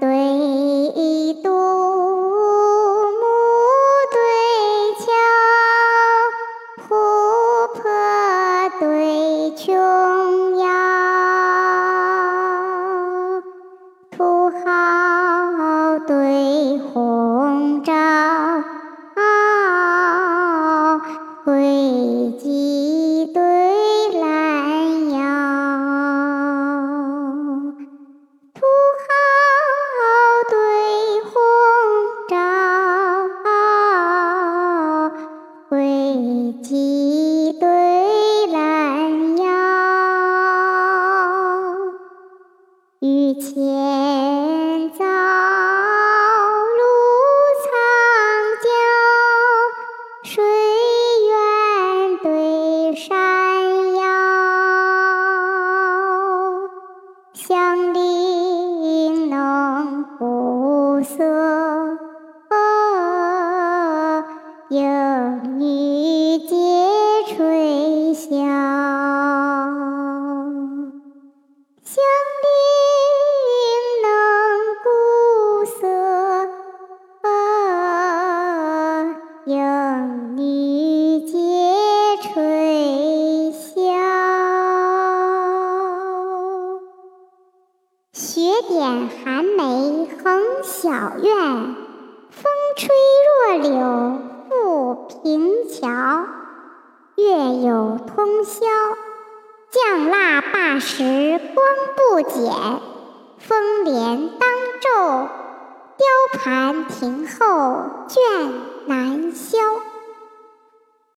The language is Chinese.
对。几对懒腰，雨前雪点寒梅横小院，风吹弱柳覆平桥。月有通宵，降蜡罢时光不减。风帘当昼，雕盘停后卷难销。